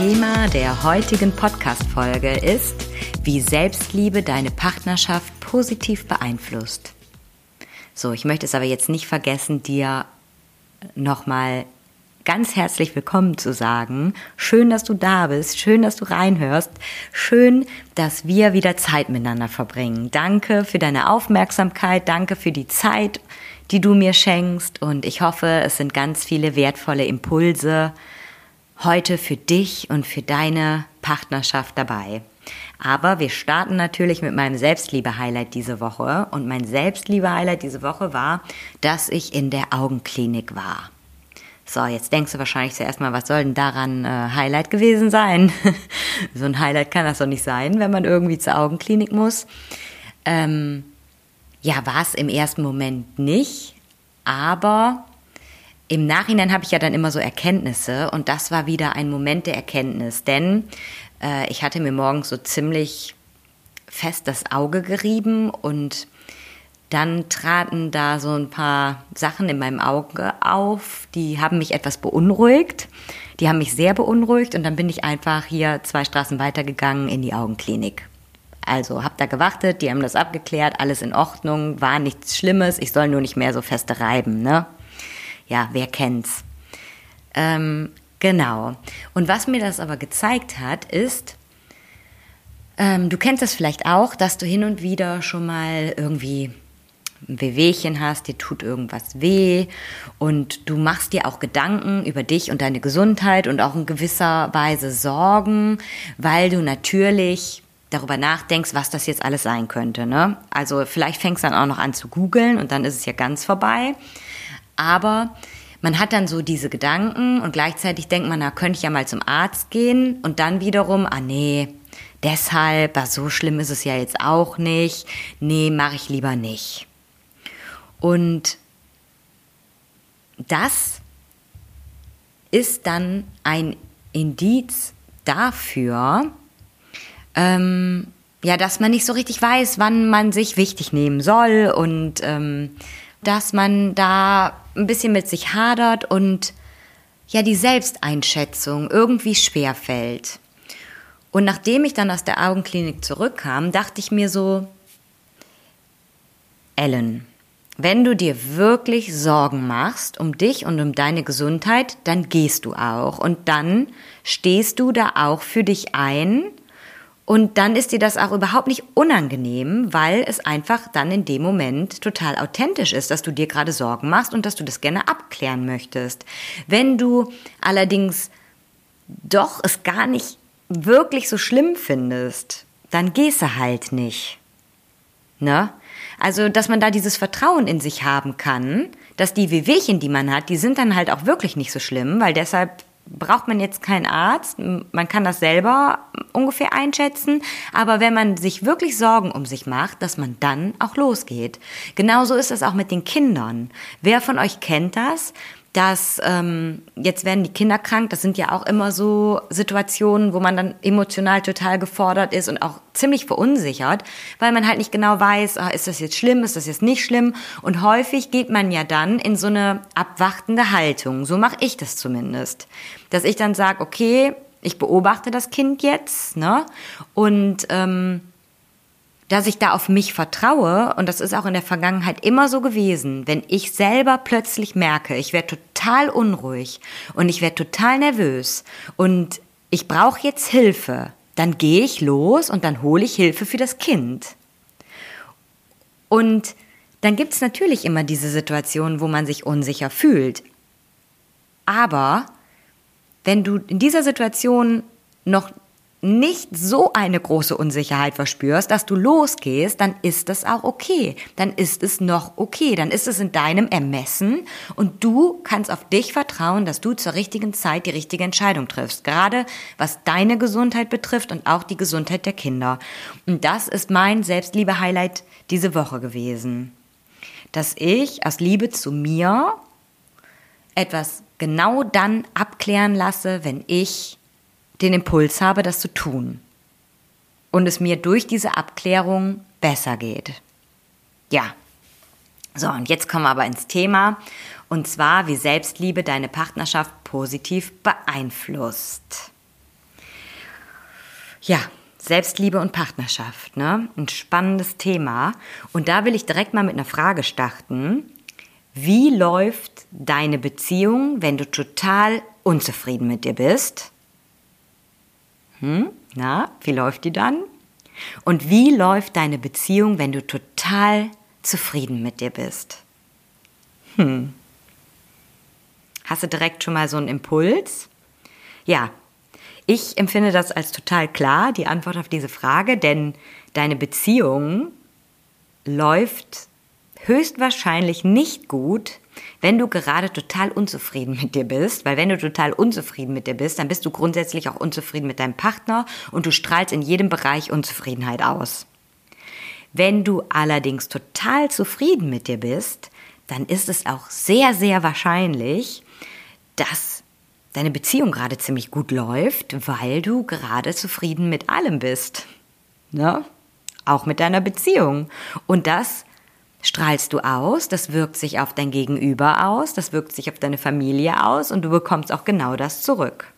Thema der heutigen Podcast-Folge ist, wie Selbstliebe deine Partnerschaft positiv beeinflusst. So, ich möchte es aber jetzt nicht vergessen, dir nochmal ganz herzlich willkommen zu sagen. Schön, dass du da bist. Schön, dass du reinhörst. Schön, dass wir wieder Zeit miteinander verbringen. Danke für deine Aufmerksamkeit. Danke für die Zeit, die du mir schenkst. Und ich hoffe, es sind ganz viele wertvolle Impulse heute für dich und für deine Partnerschaft dabei. Aber wir starten natürlich mit meinem Selbstliebe-Highlight diese Woche. Und mein Selbstliebe-Highlight diese Woche war, dass ich in der Augenklinik war. So, jetzt denkst du wahrscheinlich zuerst mal, was soll denn daran äh, Highlight gewesen sein? so ein Highlight kann das doch nicht sein, wenn man irgendwie zur Augenklinik muss. Ähm, ja, war es im ersten Moment nicht, aber im Nachhinein habe ich ja dann immer so Erkenntnisse und das war wieder ein Moment der Erkenntnis, denn äh, ich hatte mir morgens so ziemlich fest das Auge gerieben und dann traten da so ein paar Sachen in meinem Auge auf, die haben mich etwas beunruhigt. Die haben mich sehr beunruhigt und dann bin ich einfach hier zwei Straßen weitergegangen in die Augenklinik. Also hab da gewartet, die haben das abgeklärt, alles in Ordnung, war nichts Schlimmes, ich soll nur nicht mehr so feste reiben, ne? Ja, wer kennt's? Ähm, genau. Und was mir das aber gezeigt hat, ist, ähm, du kennst das vielleicht auch, dass du hin und wieder schon mal irgendwie ein Wehwehchen hast, dir tut irgendwas weh und du machst dir auch Gedanken über dich und deine Gesundheit und auch in gewisser Weise Sorgen, weil du natürlich darüber nachdenkst, was das jetzt alles sein könnte. Ne? Also vielleicht fängst du dann auch noch an zu googeln und dann ist es ja ganz vorbei. Aber man hat dann so diese Gedanken und gleichzeitig denkt man, na, könnte ich ja mal zum Arzt gehen und dann wiederum, ah nee, deshalb, ah, so schlimm ist es ja jetzt auch nicht, nee, mache ich lieber nicht. Und das ist dann ein Indiz dafür, ähm, ja, dass man nicht so richtig weiß, wann man sich wichtig nehmen soll und ähm, dass man da ein bisschen mit sich hadert und ja die Selbsteinschätzung irgendwie schwer fällt. Und nachdem ich dann aus der Augenklinik zurückkam, dachte ich mir so, Ellen, wenn du dir wirklich Sorgen machst um dich und um deine Gesundheit, dann gehst du auch und dann stehst du da auch für dich ein und dann ist dir das auch überhaupt nicht unangenehm, weil es einfach dann in dem Moment total authentisch ist, dass du dir gerade Sorgen machst und dass du das gerne abklären möchtest. Wenn du allerdings doch es gar nicht wirklich so schlimm findest, dann gehst du halt nicht. Ne? Also, dass man da dieses Vertrauen in sich haben kann, dass die Wehwehchen, die man hat, die sind dann halt auch wirklich nicht so schlimm, weil deshalb braucht man jetzt keinen Arzt, man kann das selber ungefähr einschätzen, aber wenn man sich wirklich Sorgen um sich macht, dass man dann auch losgeht. Genauso ist es auch mit den Kindern. Wer von euch kennt das? Dass ähm, jetzt werden die Kinder krank. Das sind ja auch immer so Situationen, wo man dann emotional total gefordert ist und auch ziemlich verunsichert, weil man halt nicht genau weiß, ah, ist das jetzt schlimm, ist das jetzt nicht schlimm. Und häufig geht man ja dann in so eine abwartende Haltung. So mache ich das zumindest, dass ich dann sage, okay, ich beobachte das Kind jetzt, ne? Und ähm, dass ich da auf mich vertraue, und das ist auch in der Vergangenheit immer so gewesen, wenn ich selber plötzlich merke, ich werde total unruhig und ich werde total nervös und ich brauche jetzt Hilfe, dann gehe ich los und dann hole ich Hilfe für das Kind. Und dann gibt es natürlich immer diese Situation, wo man sich unsicher fühlt. Aber wenn du in dieser Situation noch nicht so eine große Unsicherheit verspürst, dass du losgehst, dann ist das auch okay. Dann ist es noch okay. Dann ist es in deinem Ermessen und du kannst auf dich vertrauen, dass du zur richtigen Zeit die richtige Entscheidung triffst. Gerade was deine Gesundheit betrifft und auch die Gesundheit der Kinder. Und das ist mein Selbstliebe-Highlight diese Woche gewesen. Dass ich aus Liebe zu mir etwas genau dann abklären lasse, wenn ich den Impuls habe, das zu tun. Und es mir durch diese Abklärung besser geht. Ja. So, und jetzt kommen wir aber ins Thema. Und zwar, wie Selbstliebe deine Partnerschaft positiv beeinflusst. Ja, Selbstliebe und Partnerschaft, ne? Ein spannendes Thema. Und da will ich direkt mal mit einer Frage starten. Wie läuft deine Beziehung, wenn du total unzufrieden mit dir bist? Hm? Na, wie läuft die dann? Und wie läuft deine Beziehung, wenn du total zufrieden mit dir bist? Hm. Hast du direkt schon mal so einen Impuls? Ja, ich empfinde das als total klar, die Antwort auf diese Frage, denn deine Beziehung läuft höchstwahrscheinlich nicht gut, wenn du gerade total unzufrieden mit dir bist, weil wenn du total unzufrieden mit dir bist, dann bist du grundsätzlich auch unzufrieden mit deinem Partner und du strahlst in jedem Bereich Unzufriedenheit aus. Wenn du allerdings total zufrieden mit dir bist, dann ist es auch sehr, sehr wahrscheinlich, dass deine Beziehung gerade ziemlich gut läuft, weil du gerade zufrieden mit allem bist. Ne? Auch mit deiner Beziehung. Und das strahlst du aus, das wirkt sich auf dein Gegenüber aus, das wirkt sich auf deine Familie aus und du bekommst auch genau das zurück.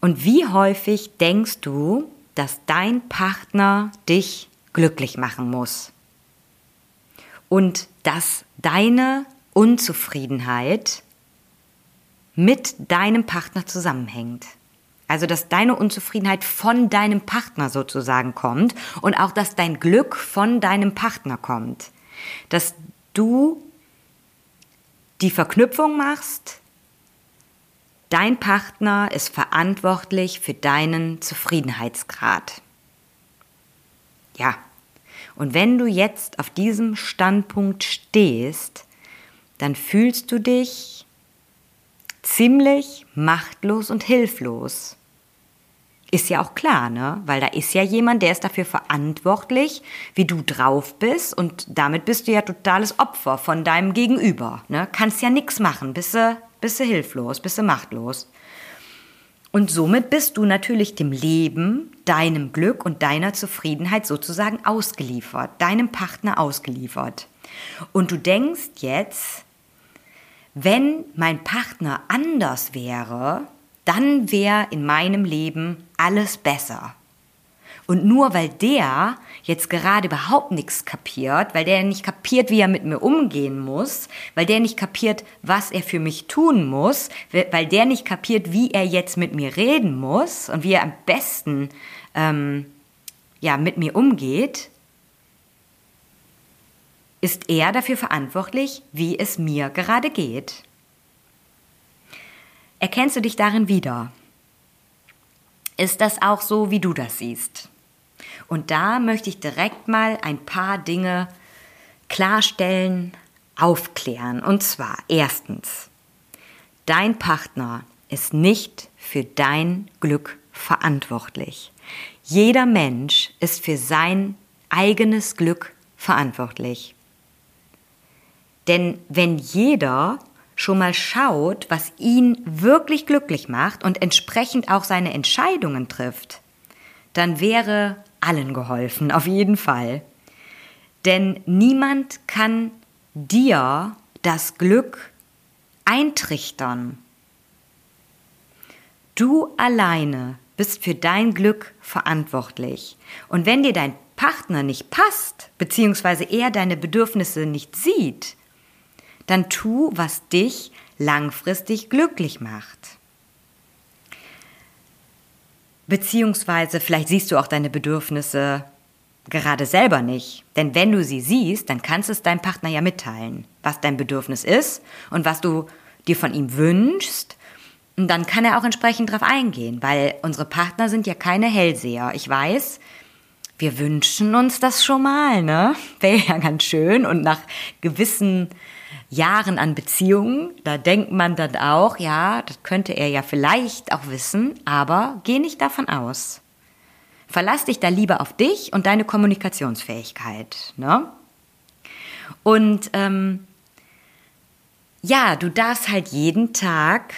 Und wie häufig denkst du, dass dein Partner dich glücklich machen muss? Und dass deine Unzufriedenheit mit deinem Partner zusammenhängt? Also, dass deine Unzufriedenheit von deinem Partner sozusagen kommt und auch, dass dein Glück von deinem Partner kommt. Dass du die Verknüpfung machst, dein Partner ist verantwortlich für deinen Zufriedenheitsgrad. Ja, und wenn du jetzt auf diesem Standpunkt stehst, dann fühlst du dich ziemlich machtlos und hilflos. Ist ja auch klar, ne? Weil da ist ja jemand, der ist dafür verantwortlich, wie du drauf bist und damit bist du ja totales Opfer von deinem Gegenüber, ne? Kannst ja nichts machen, bist du, bist du hilflos, bist du machtlos. Und somit bist du natürlich dem Leben, deinem Glück und deiner Zufriedenheit sozusagen ausgeliefert, deinem Partner ausgeliefert. Und du denkst jetzt, wenn mein Partner anders wäre, dann wäre in meinem Leben alles besser. Und nur weil der jetzt gerade überhaupt nichts kapiert, weil der nicht kapiert, wie er mit mir umgehen muss, weil der nicht kapiert, was er für mich tun muss, weil der nicht kapiert, wie er jetzt mit mir reden muss und wie er am besten ähm, ja, mit mir umgeht, ist er dafür verantwortlich, wie es mir gerade geht. Erkennst du dich darin wieder? Ist das auch so, wie du das siehst? Und da möchte ich direkt mal ein paar Dinge klarstellen, aufklären. Und zwar erstens, dein Partner ist nicht für dein Glück verantwortlich. Jeder Mensch ist für sein eigenes Glück verantwortlich. Denn wenn jeder schon mal schaut, was ihn wirklich glücklich macht und entsprechend auch seine Entscheidungen trifft, dann wäre allen geholfen, auf jeden Fall. Denn niemand kann dir das Glück eintrichtern. Du alleine bist für dein Glück verantwortlich. Und wenn dir dein Partner nicht passt, beziehungsweise er deine Bedürfnisse nicht sieht, dann tu, was dich langfristig glücklich macht. Beziehungsweise vielleicht siehst du auch deine Bedürfnisse gerade selber nicht. Denn wenn du sie siehst, dann kannst du es deinem Partner ja mitteilen, was dein Bedürfnis ist und was du dir von ihm wünschst. Und dann kann er auch entsprechend drauf eingehen, weil unsere Partner sind ja keine Hellseher. Ich weiß, wir wünschen uns das schon mal, ne? Wäre ja ganz schön. Und nach gewissen Jahren an Beziehungen, da denkt man dann auch, ja, das könnte er ja vielleicht auch wissen, aber geh nicht davon aus. Verlass dich da lieber auf dich und deine Kommunikationsfähigkeit, ne? Und ähm, ja, du darfst halt jeden Tag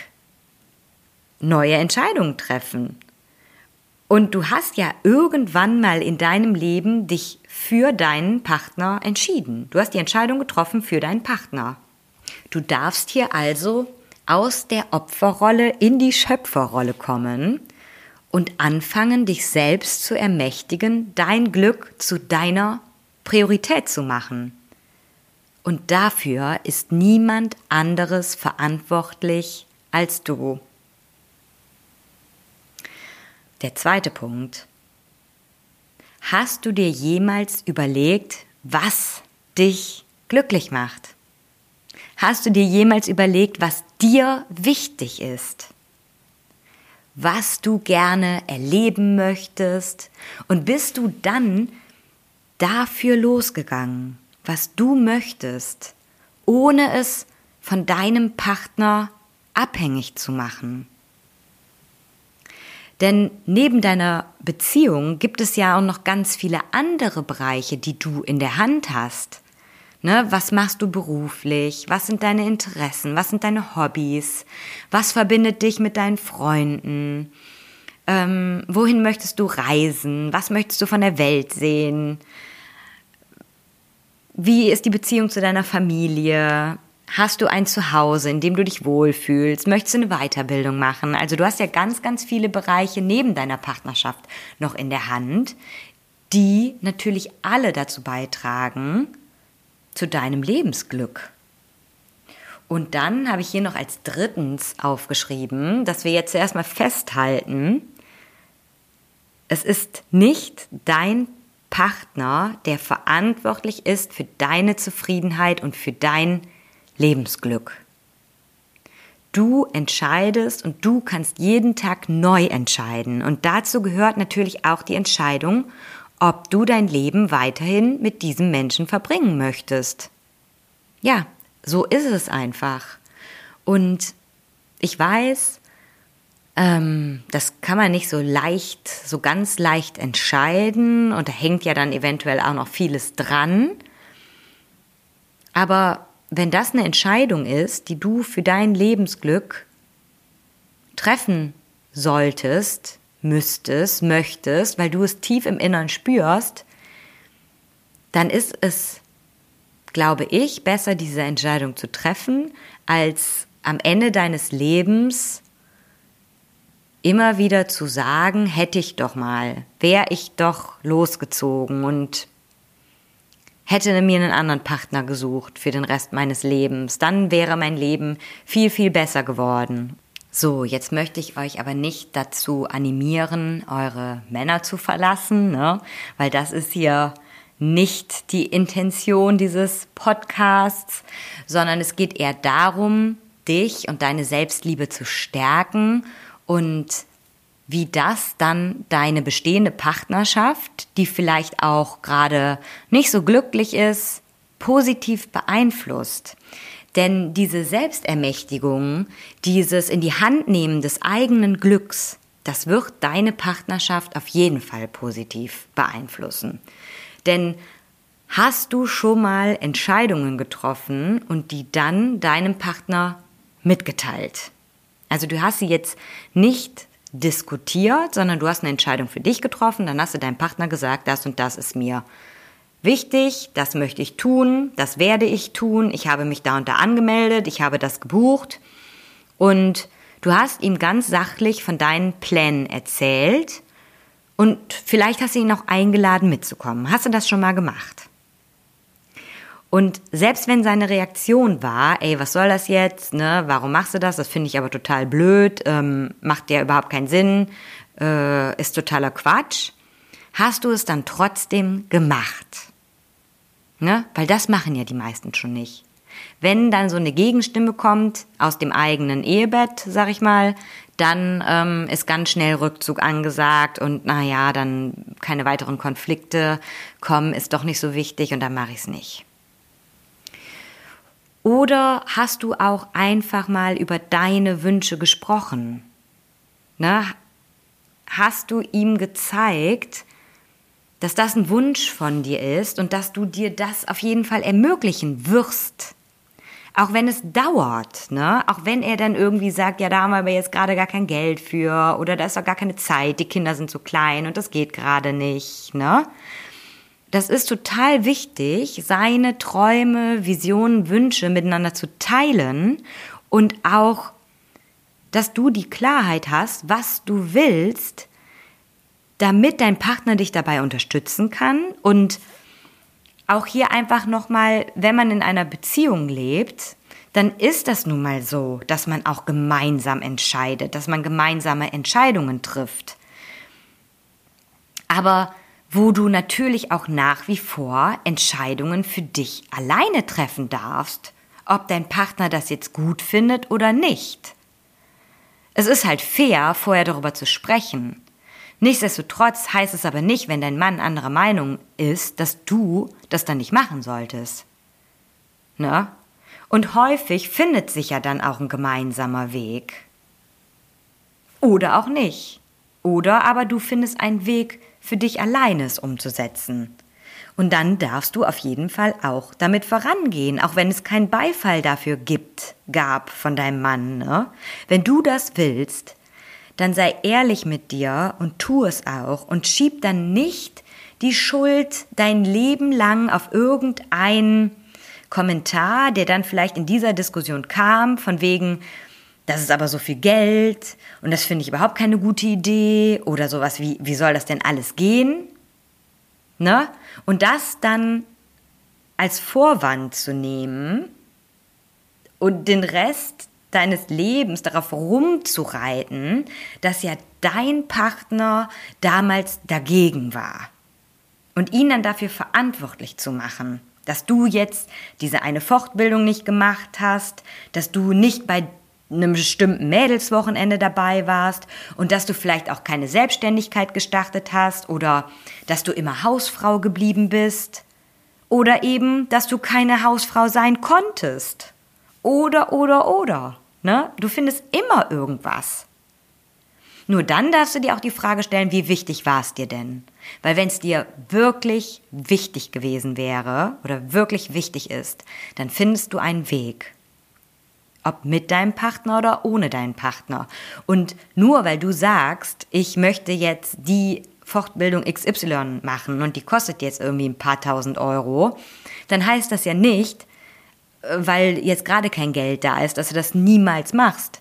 neue Entscheidungen treffen. Und du hast ja irgendwann mal in deinem Leben dich für deinen Partner entschieden. Du hast die Entscheidung getroffen für deinen Partner. Du darfst hier also aus der Opferrolle in die Schöpferrolle kommen und anfangen, dich selbst zu ermächtigen, dein Glück zu deiner Priorität zu machen. Und dafür ist niemand anderes verantwortlich als du. Der zweite Punkt. Hast du dir jemals überlegt, was dich glücklich macht? Hast du dir jemals überlegt, was dir wichtig ist? Was du gerne erleben möchtest? Und bist du dann dafür losgegangen, was du möchtest, ohne es von deinem Partner abhängig zu machen? Denn neben deiner Beziehung gibt es ja auch noch ganz viele andere Bereiche, die du in der Hand hast. Ne, was machst du beruflich? Was sind deine Interessen? Was sind deine Hobbys? Was verbindet dich mit deinen Freunden? Ähm, wohin möchtest du reisen? Was möchtest du von der Welt sehen? Wie ist die Beziehung zu deiner Familie? Hast du ein Zuhause, in dem du dich wohlfühlst? Möchtest du eine Weiterbildung machen? Also du hast ja ganz, ganz viele Bereiche neben deiner Partnerschaft noch in der Hand, die natürlich alle dazu beitragen, zu deinem Lebensglück. Und dann habe ich hier noch als drittens aufgeschrieben, dass wir jetzt zuerst mal festhalten, es ist nicht dein Partner, der verantwortlich ist für deine Zufriedenheit und für dein Lebensglück. Du entscheidest und du kannst jeden Tag neu entscheiden. Und dazu gehört natürlich auch die Entscheidung, ob du dein Leben weiterhin mit diesem Menschen verbringen möchtest. Ja, so ist es einfach. Und ich weiß, ähm, das kann man nicht so leicht, so ganz leicht entscheiden und da hängt ja dann eventuell auch noch vieles dran. Aber wenn das eine Entscheidung ist, die du für dein Lebensglück treffen solltest, müsstest, möchtest, weil du es tief im Innern spürst, dann ist es, glaube ich, besser, diese Entscheidung zu treffen, als am Ende deines Lebens immer wieder zu sagen, hätte ich doch mal, wäre ich doch losgezogen und hätte mir einen anderen Partner gesucht für den Rest meines Lebens, dann wäre mein Leben viel, viel besser geworden. So, jetzt möchte ich euch aber nicht dazu animieren, eure Männer zu verlassen, ne? weil das ist hier nicht die Intention dieses Podcasts, sondern es geht eher darum, dich und deine Selbstliebe zu stärken und wie das dann deine bestehende Partnerschaft, die vielleicht auch gerade nicht so glücklich ist, positiv beeinflusst. Denn diese Selbstermächtigung, dieses in die Hand nehmen des eigenen Glücks, das wird deine Partnerschaft auf jeden Fall positiv beeinflussen. Denn hast du schon mal Entscheidungen getroffen und die dann deinem Partner mitgeteilt? Also du hast sie jetzt nicht diskutiert, sondern du hast eine Entscheidung für dich getroffen, dann hast du deinem Partner gesagt, das und das ist mir wichtig, das möchte ich tun, das werde ich tun, ich habe mich da und da angemeldet, ich habe das gebucht und du hast ihm ganz sachlich von deinen Plänen erzählt und vielleicht hast du ihn auch eingeladen mitzukommen. Hast du das schon mal gemacht? Und selbst wenn seine Reaktion war, ey, was soll das jetzt, ne, warum machst du das, das finde ich aber total blöd, ähm, macht ja überhaupt keinen Sinn, äh, ist totaler Quatsch, hast du es dann trotzdem gemacht. Ne? Weil das machen ja die meisten schon nicht. wenn dann so eine Gegenstimme kommt aus dem eigenen Ehebett, sag ich mal, dann ähm, ist ganz schnell Rückzug angesagt und naja, dann keine weiteren Konflikte kommen, ist doch nicht so wichtig und dann mache ich es nicht. Oder hast du auch einfach mal über deine Wünsche gesprochen? Ne? Hast du ihm gezeigt, dass das ein Wunsch von dir ist und dass du dir das auf jeden Fall ermöglichen wirst? Auch wenn es dauert, ne? Auch wenn er dann irgendwie sagt, ja, da haben wir aber jetzt gerade gar kein Geld für oder da ist doch gar keine Zeit, die Kinder sind zu klein und das geht gerade nicht, ne? Das ist total wichtig, seine Träume, Visionen, Wünsche miteinander zu teilen und auch, dass du die Klarheit hast, was du willst, damit dein Partner dich dabei unterstützen kann und auch hier einfach nochmal, wenn man in einer Beziehung lebt, dann ist das nun mal so, dass man auch gemeinsam entscheidet, dass man gemeinsame Entscheidungen trifft. Aber wo du natürlich auch nach wie vor Entscheidungen für dich alleine treffen darfst, ob dein Partner das jetzt gut findet oder nicht. Es ist halt fair, vorher darüber zu sprechen. Nichtsdestotrotz heißt es aber nicht, wenn dein Mann anderer Meinung ist, dass du das dann nicht machen solltest. Ne? Und häufig findet sich ja dann auch ein gemeinsamer Weg. Oder auch nicht. Oder aber du findest einen Weg für dich alleine es umzusetzen. Und dann darfst du auf jeden Fall auch damit vorangehen, auch wenn es keinen Beifall dafür gibt, gab von deinem Mann. Ne? Wenn du das willst, dann sei ehrlich mit dir und tu es auch und schieb dann nicht die Schuld dein Leben lang auf irgendeinen Kommentar, der dann vielleicht in dieser Diskussion kam, von wegen, das ist aber so viel Geld und das finde ich überhaupt keine gute Idee oder sowas wie, wie soll das denn alles gehen? Ne? Und das dann als Vorwand zu nehmen und den Rest deines Lebens darauf rumzureiten, dass ja dein Partner damals dagegen war. Und ihn dann dafür verantwortlich zu machen, dass du jetzt diese eine Fortbildung nicht gemacht hast, dass du nicht bei einem bestimmten Mädelswochenende dabei warst und dass du vielleicht auch keine Selbstständigkeit gestartet hast oder dass du immer Hausfrau geblieben bist oder eben, dass du keine Hausfrau sein konntest. Oder, oder, oder. Ne? Du findest immer irgendwas. Nur dann darfst du dir auch die Frage stellen, wie wichtig war es dir denn? Weil wenn es dir wirklich wichtig gewesen wäre oder wirklich wichtig ist, dann findest du einen Weg. Ob mit deinem Partner oder ohne deinen Partner. Und nur weil du sagst, ich möchte jetzt die Fortbildung XY machen und die kostet jetzt irgendwie ein paar tausend Euro, dann heißt das ja nicht, weil jetzt gerade kein Geld da ist, dass du das niemals machst.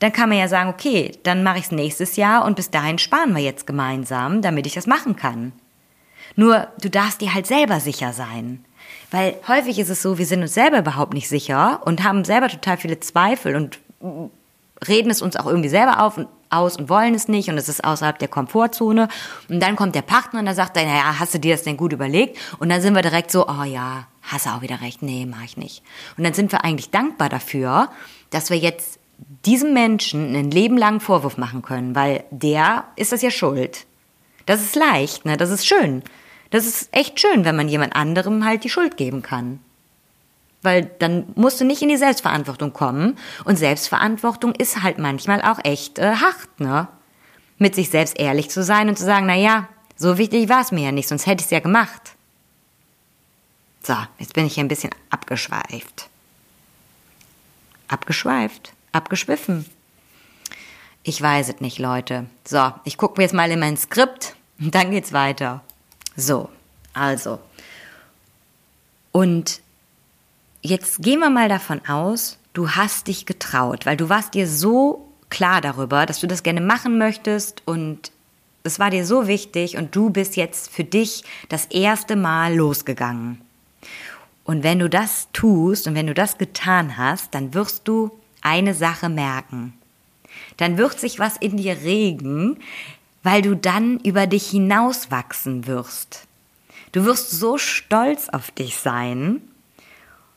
Dann kann man ja sagen, okay, dann mache ich es nächstes Jahr und bis dahin sparen wir jetzt gemeinsam, damit ich das machen kann. Nur du darfst dir halt selber sicher sein. Weil häufig ist es so, wir sind uns selber überhaupt nicht sicher und haben selber total viele Zweifel und reden es uns auch irgendwie selber auf und aus und wollen es nicht und es ist außerhalb der Komfortzone. Und dann kommt der Partner und er sagt, naja, hast du dir das denn gut überlegt? Und dann sind wir direkt so, oh ja, hast du auch wieder recht, nee, mach ich nicht. Und dann sind wir eigentlich dankbar dafür, dass wir jetzt diesem Menschen ein Leben lang Vorwurf machen können, weil der ist das ja schuld. Das ist leicht, ne? Das ist schön. Das ist echt schön, wenn man jemand anderem halt die Schuld geben kann. Weil dann musst du nicht in die Selbstverantwortung kommen. Und Selbstverantwortung ist halt manchmal auch echt äh, hart, ne? Mit sich selbst ehrlich zu sein und zu sagen, na ja, so wichtig war es mir ja nicht, sonst hätte ich es ja gemacht. So, jetzt bin ich hier ein bisschen abgeschweift. Abgeschweift, abgeschwiffen. Ich weiß es nicht, Leute. So, ich gucke mir jetzt mal in mein Skript und dann geht's weiter. So, also. Und jetzt gehen wir mal davon aus, du hast dich getraut, weil du warst dir so klar darüber, dass du das gerne machen möchtest und es war dir so wichtig und du bist jetzt für dich das erste Mal losgegangen. Und wenn du das tust und wenn du das getan hast, dann wirst du eine Sache merken. Dann wird sich was in dir regen, weil du dann über dich hinauswachsen wirst. Du wirst so stolz auf dich sein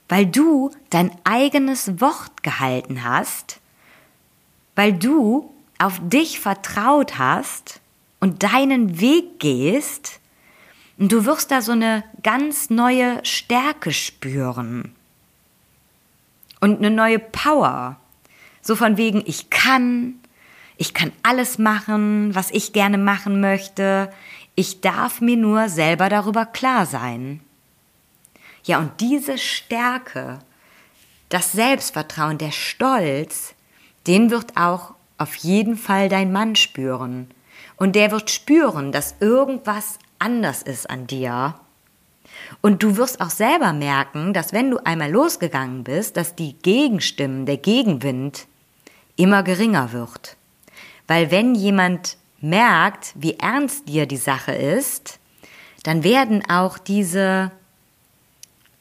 weil du dein eigenes Wort gehalten hast, weil du auf dich vertraut hast und deinen Weg gehst und du wirst da so eine ganz neue Stärke spüren und eine neue Power. So von wegen, ich kann, ich kann alles machen, was ich gerne machen möchte. Ich darf mir nur selber darüber klar sein. Ja, und diese Stärke, das Selbstvertrauen, der Stolz, den wird auch auf jeden Fall dein Mann spüren. Und der wird spüren, dass irgendwas anders ist an dir. Und du wirst auch selber merken, dass wenn du einmal losgegangen bist, dass die Gegenstimmen, der Gegenwind immer geringer wird. Weil wenn jemand merkt, wie ernst dir die Sache ist, dann werden auch diese,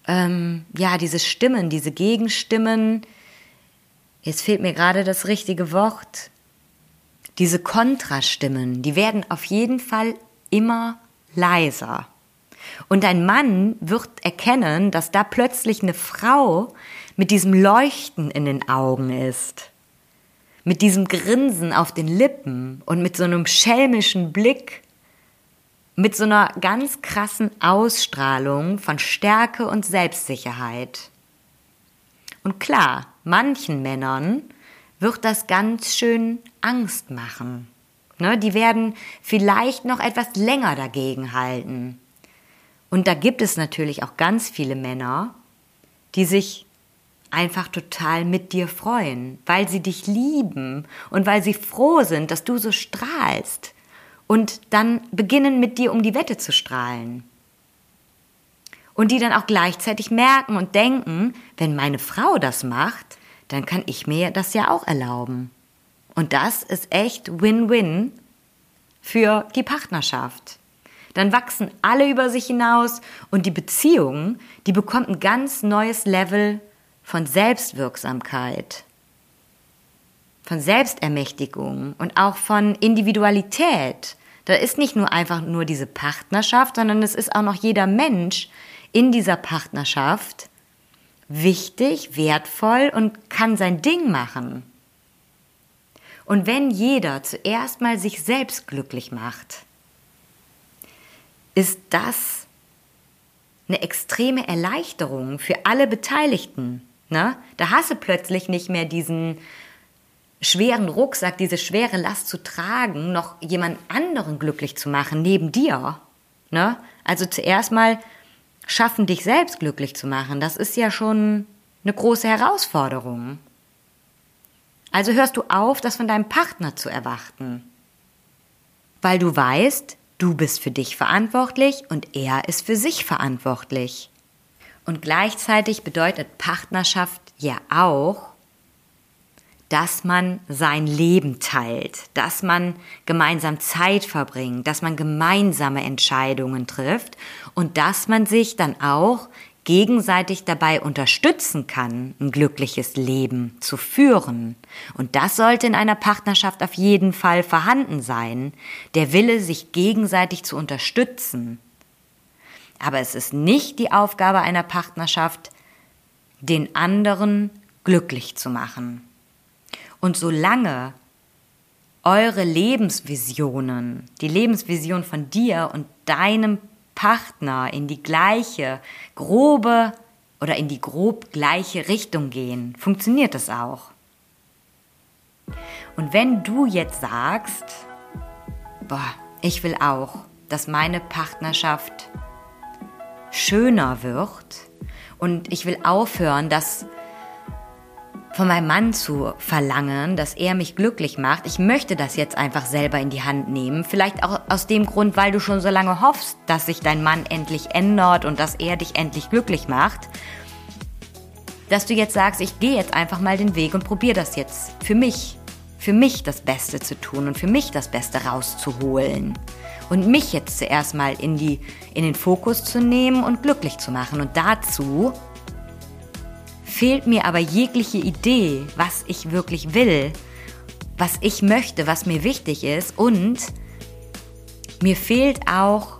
ähm, ja, diese Stimmen, diese Gegenstimmen, jetzt fehlt mir gerade das richtige Wort, diese Kontrastimmen, die werden auf jeden Fall immer leiser. Und ein Mann wird erkennen, dass da plötzlich eine Frau mit diesem Leuchten in den Augen ist, mit diesem Grinsen auf den Lippen und mit so einem schelmischen Blick, mit so einer ganz krassen Ausstrahlung von Stärke und Selbstsicherheit. Und klar, manchen Männern wird das ganz schön Angst machen. Ne, die werden vielleicht noch etwas länger dagegen halten. Und da gibt es natürlich auch ganz viele Männer, die sich einfach total mit dir freuen, weil sie dich lieben und weil sie froh sind, dass du so strahlst und dann beginnen mit dir um die Wette zu strahlen. Und die dann auch gleichzeitig merken und denken, wenn meine Frau das macht, dann kann ich mir das ja auch erlauben. Und das ist echt Win-Win für die Partnerschaft. Dann wachsen alle über sich hinaus und die Beziehung, die bekommt ein ganz neues Level von Selbstwirksamkeit, von Selbstermächtigung und auch von Individualität. Da ist nicht nur einfach nur diese Partnerschaft, sondern es ist auch noch jeder Mensch in dieser Partnerschaft wichtig, wertvoll und kann sein Ding machen. Und wenn jeder zuerst mal sich selbst glücklich macht, ist das eine extreme Erleichterung für alle Beteiligten. Ne? Da hast du plötzlich nicht mehr diesen schweren Rucksack, diese schwere Last zu tragen, noch jemand anderen glücklich zu machen neben dir. Ne? Also zuerst mal schaffen, dich selbst glücklich zu machen. Das ist ja schon eine große Herausforderung. Also hörst du auf, das von deinem Partner zu erwarten. Weil du weißt, du bist für dich verantwortlich und er ist für sich verantwortlich. Und gleichzeitig bedeutet Partnerschaft ja auch, dass man sein Leben teilt, dass man gemeinsam Zeit verbringt, dass man gemeinsame Entscheidungen trifft und dass man sich dann auch gegenseitig dabei unterstützen kann, ein glückliches Leben zu führen. Und das sollte in einer Partnerschaft auf jeden Fall vorhanden sein, der Wille, sich gegenseitig zu unterstützen. Aber es ist nicht die Aufgabe einer Partnerschaft, den anderen glücklich zu machen. Und solange eure Lebensvisionen, die Lebensvision von dir und deinem Partner in die gleiche, grobe oder in die grob gleiche Richtung gehen, funktioniert das auch. Und wenn du jetzt sagst, boah, ich will auch, dass meine Partnerschaft schöner wird und ich will aufhören, dass von meinem Mann zu verlangen, dass er mich glücklich macht. Ich möchte das jetzt einfach selber in die Hand nehmen. Vielleicht auch aus dem Grund, weil du schon so lange hoffst, dass sich dein Mann endlich ändert und dass er dich endlich glücklich macht. Dass du jetzt sagst, ich gehe jetzt einfach mal den Weg und probiere das jetzt für mich. Für mich das Beste zu tun und für mich das Beste rauszuholen. Und mich jetzt zuerst mal in, die, in den Fokus zu nehmen und glücklich zu machen. Und dazu fehlt mir aber jegliche Idee, was ich wirklich will, was ich möchte, was mir wichtig ist und mir fehlt auch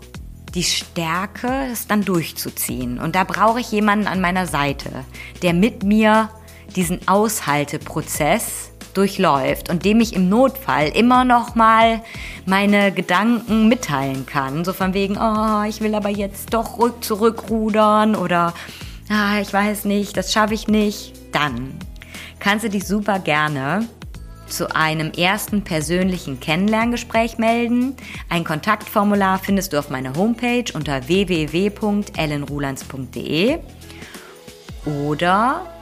die Stärke, es dann durchzuziehen. Und da brauche ich jemanden an meiner Seite, der mit mir diesen Aushalteprozess durchläuft und dem ich im Notfall immer noch mal meine Gedanken mitteilen kann. So von wegen, oh, ich will aber jetzt doch rück zurückrudern oder ah, ich weiß nicht, das schaffe ich nicht. Dann kannst du dich super gerne zu einem ersten persönlichen Kennenlerngespräch melden. Ein Kontaktformular findest du auf meiner Homepage unter www.ellenrulands.de oder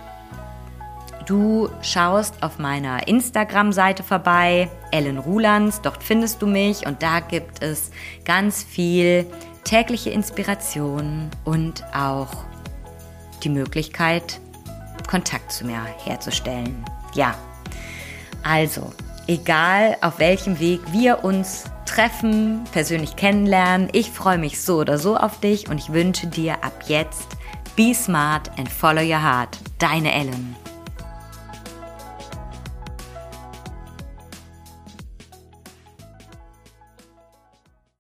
Du schaust auf meiner Instagram-Seite vorbei, Ellen Rulands, dort findest du mich und da gibt es ganz viel tägliche Inspiration und auch die Möglichkeit, Kontakt zu mir herzustellen. Ja, also, egal auf welchem Weg wir uns treffen, persönlich kennenlernen, ich freue mich so oder so auf dich und ich wünsche dir ab jetzt Be smart and follow your heart. Deine Ellen.